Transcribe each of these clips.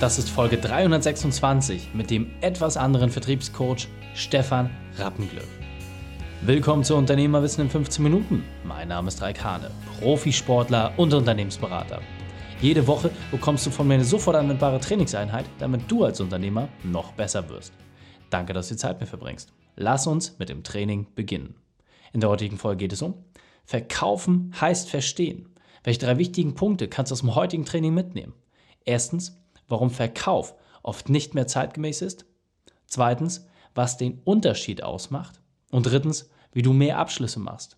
Das ist Folge 326 mit dem etwas anderen Vertriebscoach Stefan Rappenglück. Willkommen zu Unternehmerwissen in 15 Minuten. Mein Name ist Raik Hane, Profisportler und Unternehmensberater. Jede Woche bekommst du von mir eine sofort anwendbare Trainingseinheit, damit du als Unternehmer noch besser wirst. Danke, dass du die Zeit mit mir verbringst. Lass uns mit dem Training beginnen. In der heutigen Folge geht es um Verkaufen heißt verstehen. Welche drei wichtigen Punkte kannst du aus dem heutigen Training mitnehmen? Erstens, warum Verkauf oft nicht mehr zeitgemäß ist. Zweitens, was den Unterschied ausmacht. Und drittens, wie du mehr Abschlüsse machst.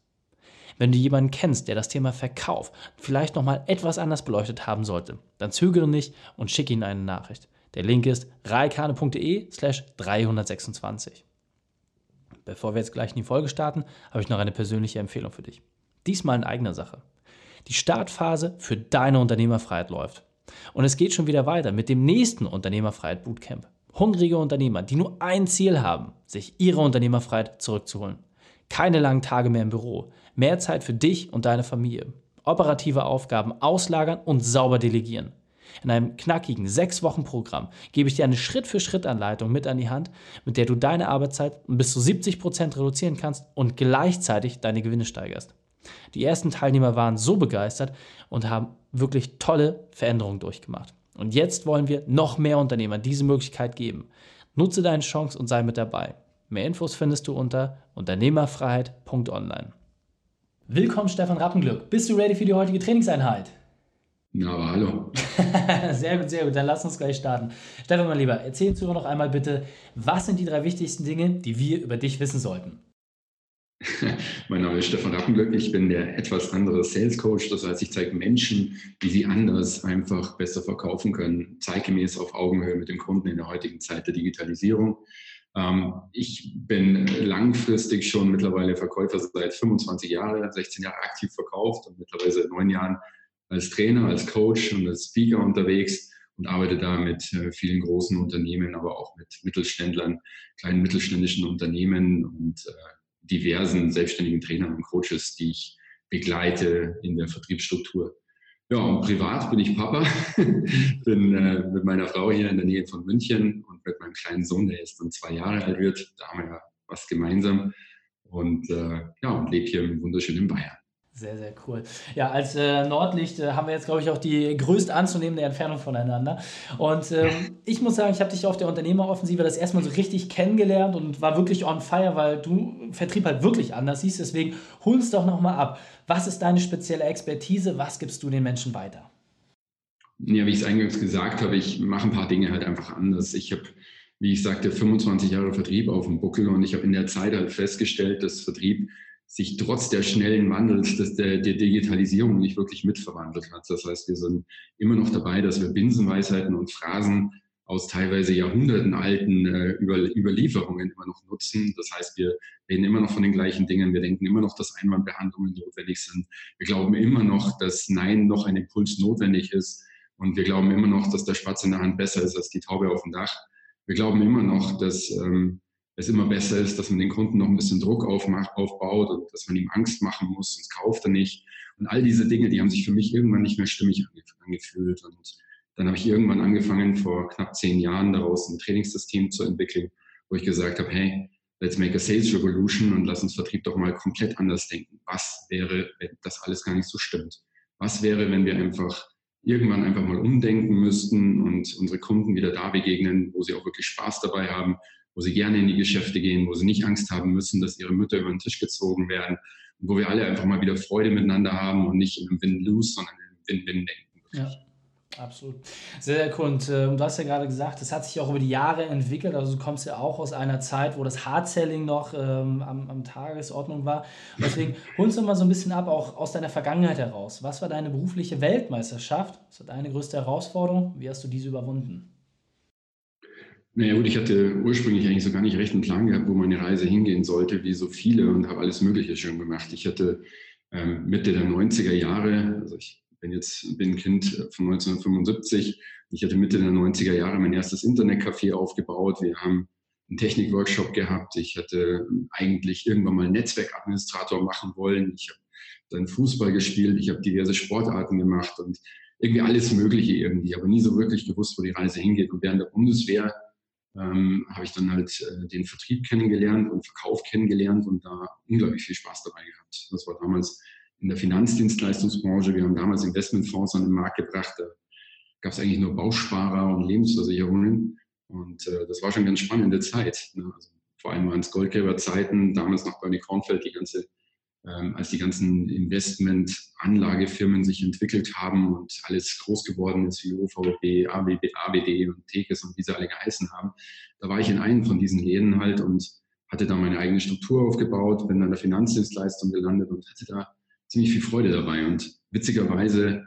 Wenn du jemanden kennst, der das Thema Verkauf vielleicht nochmal etwas anders beleuchtet haben sollte, dann zögere nicht und schicke ihm eine Nachricht. Der Link ist reikane.de slash 326. Bevor wir jetzt gleich in die Folge starten, habe ich noch eine persönliche Empfehlung für dich. Diesmal in eigener Sache. Die Startphase für deine Unternehmerfreiheit läuft. Und es geht schon wieder weiter mit dem nächsten Unternehmerfreiheit Bootcamp. Hungrige Unternehmer, die nur ein Ziel haben, sich ihre Unternehmerfreiheit zurückzuholen. Keine langen Tage mehr im Büro, mehr Zeit für dich und deine Familie. Operative Aufgaben auslagern und sauber delegieren. In einem knackigen sechs Wochen Programm gebe ich dir eine Schritt-für-Schritt-Anleitung mit an die Hand, mit der du deine Arbeitszeit bis zu 70 Prozent reduzieren kannst und gleichzeitig deine Gewinne steigerst. Die ersten Teilnehmer waren so begeistert und haben wirklich tolle Veränderungen durchgemacht. Und jetzt wollen wir noch mehr Unternehmern diese Möglichkeit geben. Nutze deine Chance und sei mit dabei. Mehr Infos findest du unter unternehmerfreiheit.online. Willkommen, Stefan Rappenglück. Bist du ready für die heutige Trainingseinheit? Na, aber hallo. sehr gut, sehr gut. Dann lass uns gleich starten. Stefan, mein Lieber, erzähl uns noch einmal bitte, was sind die drei wichtigsten Dinge, die wir über dich wissen sollten? mein Name ist Stefan Rappenglück. Ich bin der etwas andere Sales Coach. Das heißt, ich zeige Menschen, wie sie anders einfach besser verkaufen können, zeitgemäß auf Augenhöhe mit dem Kunden in der heutigen Zeit der Digitalisierung. Ähm, ich bin langfristig schon mittlerweile Verkäufer seit 25 Jahren, 16 Jahre aktiv verkauft und mittlerweile seit neun Jahren als Trainer, als Coach und als Speaker unterwegs und arbeite da mit äh, vielen großen Unternehmen, aber auch mit Mittelständlern, kleinen mittelständischen Unternehmen und äh, diversen selbstständigen Trainern und Coaches, die ich begleite in der Vertriebsstruktur. Ja, und privat bin ich Papa, bin äh, mit meiner Frau hier in der Nähe von München und mit meinem kleinen Sohn, der jetzt dann zwei Jahre alt wird. Da haben wir ja was gemeinsam und äh, ja, und lebe hier im wunderschönen Bayern. Sehr, sehr cool. Ja, als äh, Nordlicht äh, haben wir jetzt, glaube ich, auch die größt anzunehmende Entfernung voneinander. Und ähm, ich muss sagen, ich habe dich auf der Unternehmeroffensive das erstmal so richtig kennengelernt und war wirklich on fire, weil du Vertrieb halt wirklich anders siehst. Deswegen hol uns doch nochmal ab. Was ist deine spezielle Expertise? Was gibst du den Menschen weiter? Ja, wie ich es eingangs gesagt habe, ich mache ein paar Dinge halt einfach anders. Ich habe, wie ich sagte, 25 Jahre Vertrieb auf dem Buckel und ich habe in der Zeit halt festgestellt, dass Vertrieb sich trotz der schnellen Wandels des, der, der Digitalisierung nicht wirklich mitverwandelt hat. Das heißt, wir sind immer noch dabei, dass wir Binsenweisheiten und Phrasen aus teilweise Jahrhunderten alten äh, Über, Überlieferungen immer noch nutzen. Das heißt, wir reden immer noch von den gleichen Dingen. Wir denken immer noch, dass Einwandbehandlungen notwendig sind. Wir glauben immer noch, dass Nein noch ein Impuls notwendig ist. Und wir glauben immer noch, dass der Spatz in der Hand besser ist als die Taube auf dem Dach. Wir glauben immer noch, dass ähm, es immer besser ist, dass man den Kunden noch ein bisschen Druck aufmacht, aufbaut und dass man ihm Angst machen muss, sonst kauft er nicht. Und all diese Dinge, die haben sich für mich irgendwann nicht mehr stimmig angefühlt. Und dann habe ich irgendwann angefangen, vor knapp zehn Jahren daraus ein Trainingssystem zu entwickeln, wo ich gesagt habe, hey, let's make a sales revolution und lass uns Vertrieb doch mal komplett anders denken. Was wäre, wenn das alles gar nicht so stimmt? Was wäre, wenn wir einfach irgendwann einfach mal umdenken müssten und unsere Kunden wieder da begegnen, wo sie auch wirklich Spaß dabei haben, wo sie gerne in die Geschäfte gehen, wo sie nicht Angst haben müssen, dass ihre Mütter über den Tisch gezogen werden und wo wir alle einfach mal wieder Freude miteinander haben und nicht in einem Win-Lose, sondern in einem Win-Win denken. Ja. Absolut. Sehr, sehr cool. Und äh, du hast ja gerade gesagt, das hat sich auch über die Jahre entwickelt. Also du kommst ja auch aus einer Zeit, wo das Hard-Selling noch ähm, am, am Tagesordnung war. Und deswegen holst du mal so ein bisschen ab, auch aus deiner Vergangenheit heraus. Was war deine berufliche Weltmeisterschaft? Was war deine größte Herausforderung? Wie hast du diese überwunden? Naja gut, ich hatte ursprünglich eigentlich so gar nicht recht einen Plan gehabt, wo meine Reise hingehen sollte, wie so viele und habe alles Mögliche schon gemacht. Ich hatte ähm, Mitte der 90er Jahre, also ich bin jetzt bin Kind von 1975, ich hatte Mitte der 90er Jahre mein erstes Internetcafé aufgebaut. Wir haben einen Technikworkshop gehabt. Ich hatte eigentlich irgendwann mal Netzwerkadministrator machen wollen. Ich habe dann Fußball gespielt, ich habe diverse Sportarten gemacht und irgendwie alles Mögliche irgendwie, aber nie so wirklich gewusst, wo die Reise hingeht. Und während der Bundeswehr ähm, habe ich dann halt äh, den Vertrieb kennengelernt und Verkauf kennengelernt und da unglaublich viel Spaß dabei gehabt. Das war damals in der Finanzdienstleistungsbranche. Wir haben damals Investmentfonds an den Markt gebracht. Da gab es eigentlich nur Bausparer und Lebensversicherungen. Und äh, das war schon eine ganz spannende Zeit. Ne? Also, vor allem waren es Goldgräberzeiten, damals noch Bernie Kornfeld, die ganze ähm, als die ganzen Investment-Anlagefirmen sich entwickelt haben und alles groß geworden ist wie OVB, ABB, ABD und Tekes und wie sie alle geheißen haben, da war ich in einem von diesen Läden halt und hatte da meine eigene Struktur aufgebaut, bin an der Finanzdienstleistung gelandet und hatte da ziemlich viel Freude dabei. Und witzigerweise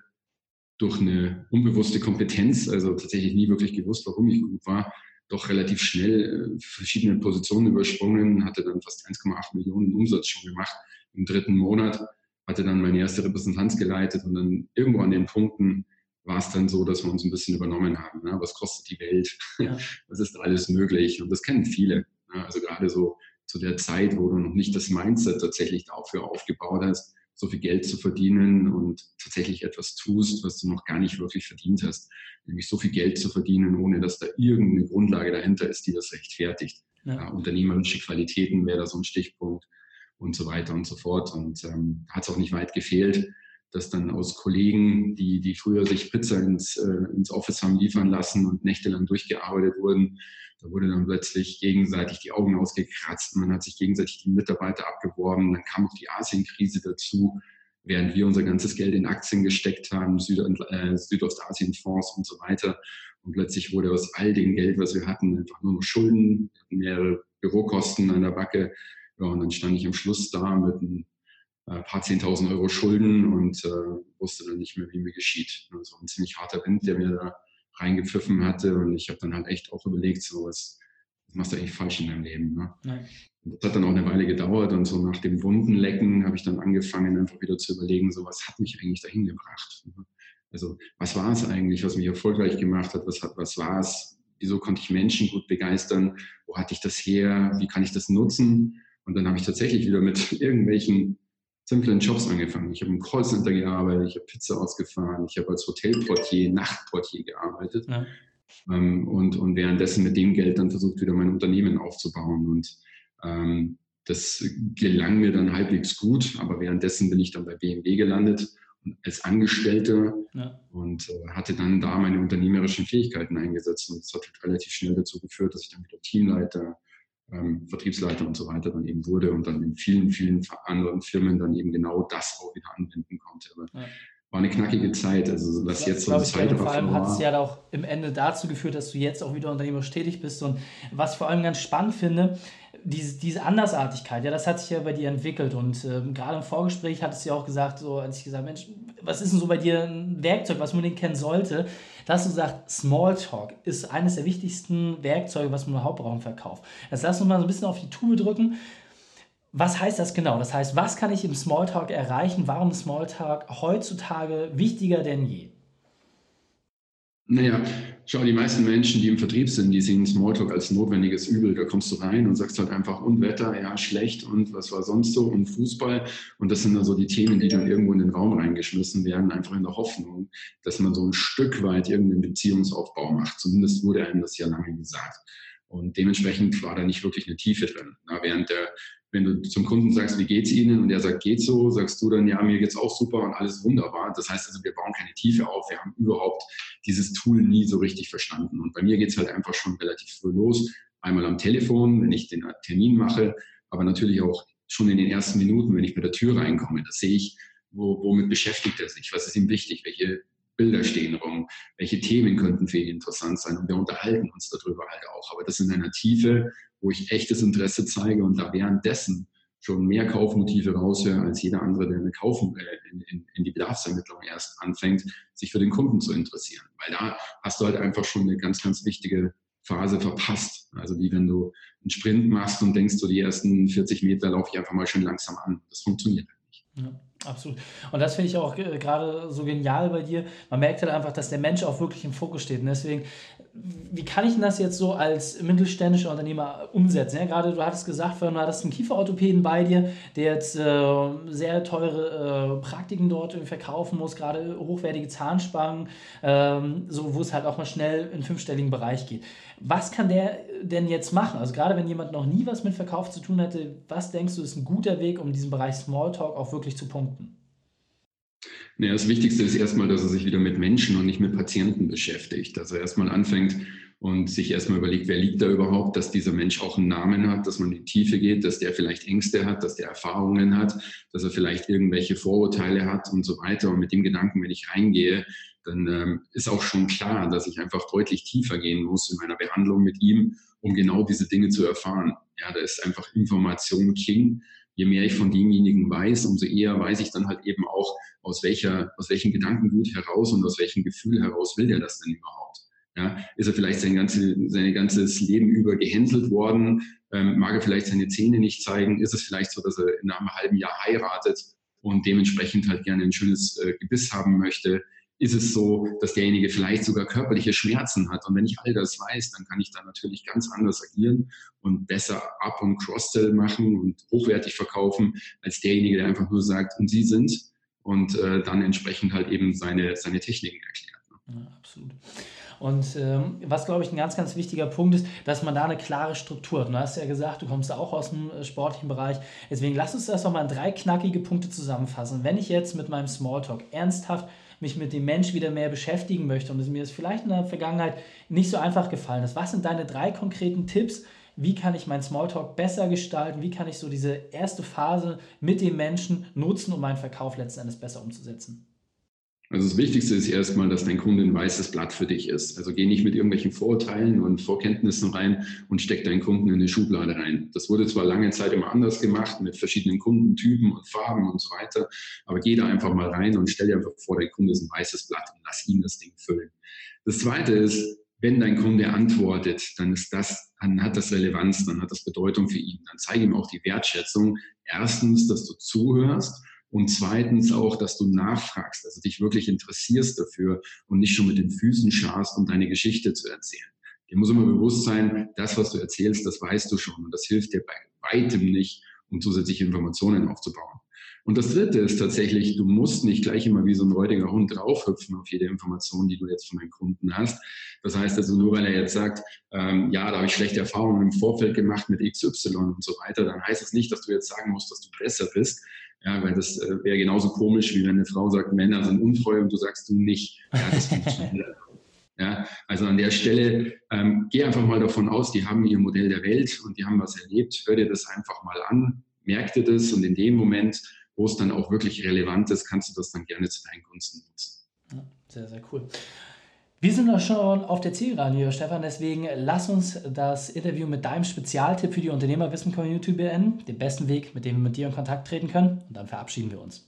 durch eine unbewusste Kompetenz, also tatsächlich nie wirklich gewusst, warum ich gut war, doch relativ schnell äh, verschiedene Positionen übersprungen, hatte dann fast 1,8 Millionen Umsatz schon gemacht im dritten Monat, hatte dann meine erste Repräsentanz geleitet und dann irgendwo an den Punkten war es dann so, dass wir uns ein bisschen übernommen haben. Ne? Was kostet die Welt? Ja. Was ist alles möglich? Und das kennen viele. Ne? Also gerade so zu der Zeit, wo du noch nicht das Mindset tatsächlich dafür aufgebaut hast, so viel Geld zu verdienen und tatsächlich etwas tust, was du noch gar nicht wirklich verdient hast. Nämlich so viel Geld zu verdienen, ohne dass da irgendeine Grundlage dahinter ist, die das rechtfertigt. Ja. Ja, unternehmerische Qualitäten wäre da so ein Stichpunkt und so weiter und so fort. Und ähm, hat es auch nicht weit gefehlt, dass dann aus Kollegen, die, die früher sich Pizza ins, äh, ins Office haben liefern lassen und nächtelang durchgearbeitet wurden, da wurde dann plötzlich gegenseitig die Augen ausgekratzt, man hat sich gegenseitig die Mitarbeiter abgeworben, dann kam noch die Asienkrise dazu, während wir unser ganzes Geld in Aktien gesteckt haben, Süd äh, Südostasienfonds und so weiter. Und plötzlich wurde aus all dem Geld, was wir hatten, einfach nur noch Schulden, mehrere Bürokosten an der Backe, ja, und dann stand ich am Schluss da mit ein äh, paar 10.000 Euro Schulden und äh, wusste dann nicht mehr, wie mir geschieht. Also ein ziemlich harter Wind, der mir da reingepfiffen hatte. Und ich habe dann halt echt auch überlegt, so was, was machst du eigentlich falsch in deinem Leben. Ne? Das hat dann auch eine Weile gedauert und so nach dem Wundenlecken habe ich dann angefangen, einfach wieder zu überlegen, so was hat mich eigentlich dahin gebracht. Ne? Also was war es eigentlich, was mich erfolgreich gemacht hat? Was, hat, was war es? Wieso konnte ich Menschen gut begeistern? Wo hatte ich das her? Wie kann ich das nutzen? Und dann habe ich tatsächlich wieder mit irgendwelchen simplen Jobs angefangen. Ich habe im Callcenter gearbeitet, ich habe Pizza ausgefahren, ich habe als Hotelportier, Nachtportier gearbeitet. Ja. Ähm, und, und währenddessen mit dem Geld dann versucht, wieder mein Unternehmen aufzubauen. Und ähm, das gelang mir dann halbwegs gut, aber währenddessen bin ich dann bei BMW gelandet als Angestellter ja. und äh, hatte dann da meine unternehmerischen Fähigkeiten eingesetzt. Und das hat halt relativ schnell dazu geführt, dass ich dann wieder Teamleiter, ähm, Vertriebsleiter und so weiter dann eben wurde und dann in vielen, vielen anderen Firmen dann eben genau das auch wieder anwenden konnte. Aber ja. War eine knackige Zeit, also was das jetzt so Zeit Vor allem hat es ja auch im Ende dazu geführt, dass du jetzt auch wieder unternehmerisch tätig bist. Und was ich vor allem ganz spannend finde, diese, diese Andersartigkeit, ja, das hat sich ja bei dir entwickelt. Und ähm, gerade im Vorgespräch hattest du ja auch gesagt, so als ich gesagt Mensch, was ist denn so bei dir ein Werkzeug, was man den kennen sollte? Dass du sagst, Smalltalk ist eines der wichtigsten Werkzeuge, was man im Hauptraum verkauft. Jetzt lass uns mal so ein bisschen auf die Tube drücken. Was heißt das genau? Das heißt, was kann ich im Smalltalk erreichen? Warum ist Smalltalk heutzutage wichtiger denn je? Naja, schau, die meisten Menschen, die im Vertrieb sind, die sehen Smalltalk als notwendiges Übel. Da kommst du rein und sagst halt einfach Unwetter, ja, schlecht und was war sonst so und Fußball. Und das sind dann so die Themen, die dann irgendwo in den Raum reingeschmissen werden, einfach in der Hoffnung, dass man so ein Stück weit irgendeinen Beziehungsaufbau macht. Zumindest wurde einem das ja lange gesagt. Und dementsprechend war da nicht wirklich eine Tiefe drin. Na, während der wenn du zum Kunden sagst, wie geht's Ihnen? Und der sagt, geht so, sagst du dann, ja, mir geht's auch super und alles wunderbar. Das heißt also, wir bauen keine Tiefe auf. Wir haben überhaupt dieses Tool nie so richtig verstanden. Und bei mir geht's halt einfach schon relativ früh los. Einmal am Telefon, wenn ich den Termin mache, aber natürlich auch schon in den ersten Minuten, wenn ich mit der Tür reinkomme. Das sehe ich, wo, womit beschäftigt er sich? Was ist ihm wichtig? Welche Bilder stehen rum? Welche Themen könnten für ihn interessant sein? Und wir unterhalten uns darüber halt auch. Aber das in einer Tiefe, wo ich echtes Interesse zeige und da währenddessen schon mehr Kaufmotive raushöre als jeder andere, der eine Kauf äh, in, in, in, die Bedarfsermittlung erst anfängt, sich für den Kunden zu interessieren. Weil da hast du halt einfach schon eine ganz, ganz wichtige Phase verpasst. Also wie wenn du einen Sprint machst und denkst, so die ersten 40 Meter laufe ich einfach mal schön langsam an. Das funktioniert halt nicht. Ja. Absolut. Und das finde ich auch äh, gerade so genial bei dir. Man merkt halt einfach, dass der Mensch auch wirklich im Fokus steht. Und deswegen, wie kann ich denn das jetzt so als mittelständischer Unternehmer umsetzen? Ja, gerade du hattest gesagt, du hattest einen Kieferorthopäden bei dir, der jetzt äh, sehr teure äh, Praktiken dort verkaufen muss, gerade hochwertige Zahnspangen, ähm, so, wo es halt auch mal schnell in den fünfstelligen Bereich geht. Was kann der denn jetzt machen? Also gerade wenn jemand noch nie was mit Verkauf zu tun hatte, was denkst du, ist ein guter Weg, um diesen Bereich Smalltalk auch wirklich zu punkten? Naja, das Wichtigste ist erstmal, dass er sich wieder mit Menschen und nicht mit Patienten beschäftigt. Dass er erstmal anfängt und sich erstmal überlegt, wer liegt da überhaupt, dass dieser Mensch auch einen Namen hat, dass man in die Tiefe geht, dass der vielleicht Ängste hat, dass der Erfahrungen hat, dass er vielleicht irgendwelche Vorurteile hat und so weiter. Und mit dem Gedanken, wenn ich reingehe, dann ähm, ist auch schon klar, dass ich einfach deutlich tiefer gehen muss in meiner Behandlung mit ihm, um genau diese Dinge zu erfahren. Ja, da ist einfach Information King je mehr ich von demjenigen weiß, umso eher weiß ich dann halt eben auch, aus welcher, aus welchem Gedankengut heraus und aus welchem Gefühl heraus will der das denn überhaupt? Ja, ist er vielleicht sein, ganze, sein ganzes Leben über gehänselt worden? Ähm, mag er vielleicht seine Zähne nicht zeigen? Ist es vielleicht so, dass er in einem halben Jahr heiratet und dementsprechend halt gerne ein schönes äh, Gebiss haben möchte? Ist es so, dass derjenige vielleicht sogar körperliche Schmerzen hat. Und wenn ich all das weiß, dann kann ich da natürlich ganz anders agieren und besser Up- und Cross-Sell machen und hochwertig verkaufen, als derjenige, der einfach nur sagt, und Sie sind und äh, dann entsprechend halt eben seine, seine Techniken erklärt. Ja, absolut. Und ähm, was, glaube ich, ein ganz, ganz wichtiger Punkt ist, dass man da eine klare Struktur hat. Du hast ja gesagt, du kommst auch aus dem äh, sportlichen Bereich. Deswegen lass uns das nochmal in drei knackige Punkte zusammenfassen. Wenn ich jetzt mit meinem Smalltalk ernsthaft mich mit dem Mensch wieder mehr beschäftigen möchte. Und es mir ist vielleicht in der Vergangenheit nicht so einfach gefallen. Ist, was sind deine drei konkreten Tipps, wie kann ich meinen Smalltalk besser gestalten, wie kann ich so diese erste Phase mit dem Menschen nutzen, um meinen Verkauf letzten Endes besser umzusetzen? Also das Wichtigste ist erstmal, dass dein Kunde ein weißes Blatt für dich ist. Also geh nicht mit irgendwelchen Vorurteilen und Vorkenntnissen rein und steck deinen Kunden in eine Schublade rein. Das wurde zwar lange Zeit immer anders gemacht mit verschiedenen Kundentypen und Farben und so weiter, aber geh da einfach mal rein und stell dir einfach vor, dein Kunde ist ein weißes Blatt und lass ihn das Ding füllen. Das zweite ist, wenn dein Kunde antwortet, dann ist das, dann hat das Relevanz, dann hat das Bedeutung für ihn. Dann zeige ihm auch die Wertschätzung. Erstens, dass du zuhörst und zweitens auch, dass du nachfragst, also dich wirklich interessierst dafür und nicht schon mit den Füßen scharst, um deine Geschichte zu erzählen. Dir muss immer bewusst sein, das, was du erzählst, das weißt du schon und das hilft dir bei weitem nicht, um zusätzliche Informationen aufzubauen. Und das Dritte ist tatsächlich, du musst nicht gleich immer wie so ein räudiger Hund draufhüpfen auf jede Information, die du jetzt von deinem Kunden hast. Das heißt also, nur weil er jetzt sagt, ähm, ja, da habe ich schlechte Erfahrungen im Vorfeld gemacht mit XY und so weiter, dann heißt es das nicht, dass du jetzt sagen musst, dass du besser bist, ja, weil das äh, wäre genauso komisch, wie wenn eine Frau sagt, Männer sind untreu und du sagst du nicht. Ja, das funktioniert. ja, also an der Stelle, ähm, geh einfach mal davon aus, die haben ihr Modell der Welt und die haben was erlebt. Hör dir das einfach mal an, merk dir das und in dem Moment, wo es dann auch wirklich relevant ist, kannst du das dann gerne zu deinen Gunsten nutzen. Ja, sehr, sehr cool. Wir sind doch schon auf der Zielgeraden Stefan. Deswegen lass uns das Interview mit deinem Spezialtipp für die Unternehmerwissen-Community beenden. Den besten Weg, mit dem wir mit dir in Kontakt treten können. Und dann verabschieden wir uns.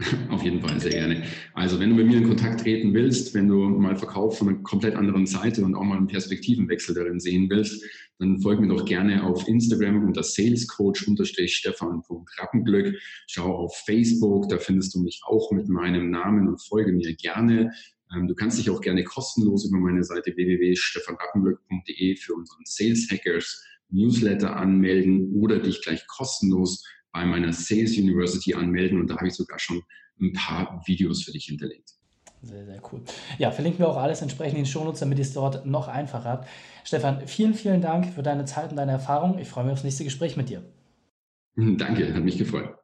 Auf jeden Fall, sehr gerne. Also wenn du mit mir in Kontakt treten willst, wenn du mal Verkauf von einer komplett anderen Seite und auch mal einen Perspektivenwechsel darin sehen willst, dann folg mir doch gerne auf Instagram unter salescoach-stefan.rappenglück. Schau auf Facebook, da findest du mich auch mit meinem Namen und folge mir gerne. Ähm, du kannst dich auch gerne kostenlos über meine Seite www.stefanrappenglück.de für unseren Sales Hackers Newsletter anmelden oder dich gleich kostenlos bei meiner Sales University anmelden und da habe ich sogar schon ein paar Videos für dich hinterlegt. Sehr, sehr cool. Ja, verlinken wir auch alles entsprechend in den Shownotes, damit ihr es dort noch einfacher habt. Stefan, vielen, vielen Dank für deine Zeit und deine Erfahrung. Ich freue mich aufs nächste Gespräch mit dir. Danke, hat mich gefreut.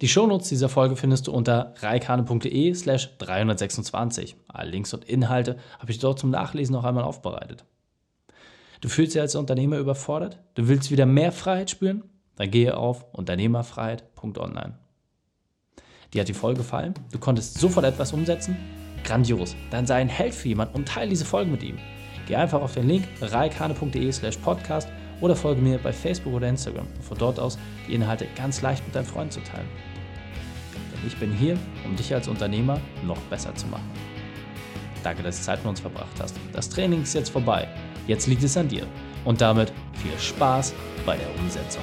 Die Shownotes dieser Folge findest du unter reikane.de slash 326. Alle Links und Inhalte habe ich dort zum Nachlesen noch einmal aufbereitet. Du fühlst dich als Unternehmer überfordert? Du willst wieder mehr Freiheit spüren? Dann gehe auf unternehmerfreiheit.online. Dir hat die Folge gefallen? Du konntest sofort etwas umsetzen? Grandios! Dann sei ein Held für jemanden und teile diese Folge mit ihm. Geh einfach auf den Link reikane.de slash podcast oder folge mir bei Facebook oder Instagram, um von dort aus die Inhalte ganz leicht mit deinen Freunden zu teilen. Denn ich bin hier, um dich als Unternehmer noch besser zu machen. Danke, dass du Zeit mit uns verbracht hast. Das Training ist jetzt vorbei. Jetzt liegt es an dir. Und damit viel Spaß bei der Umsetzung.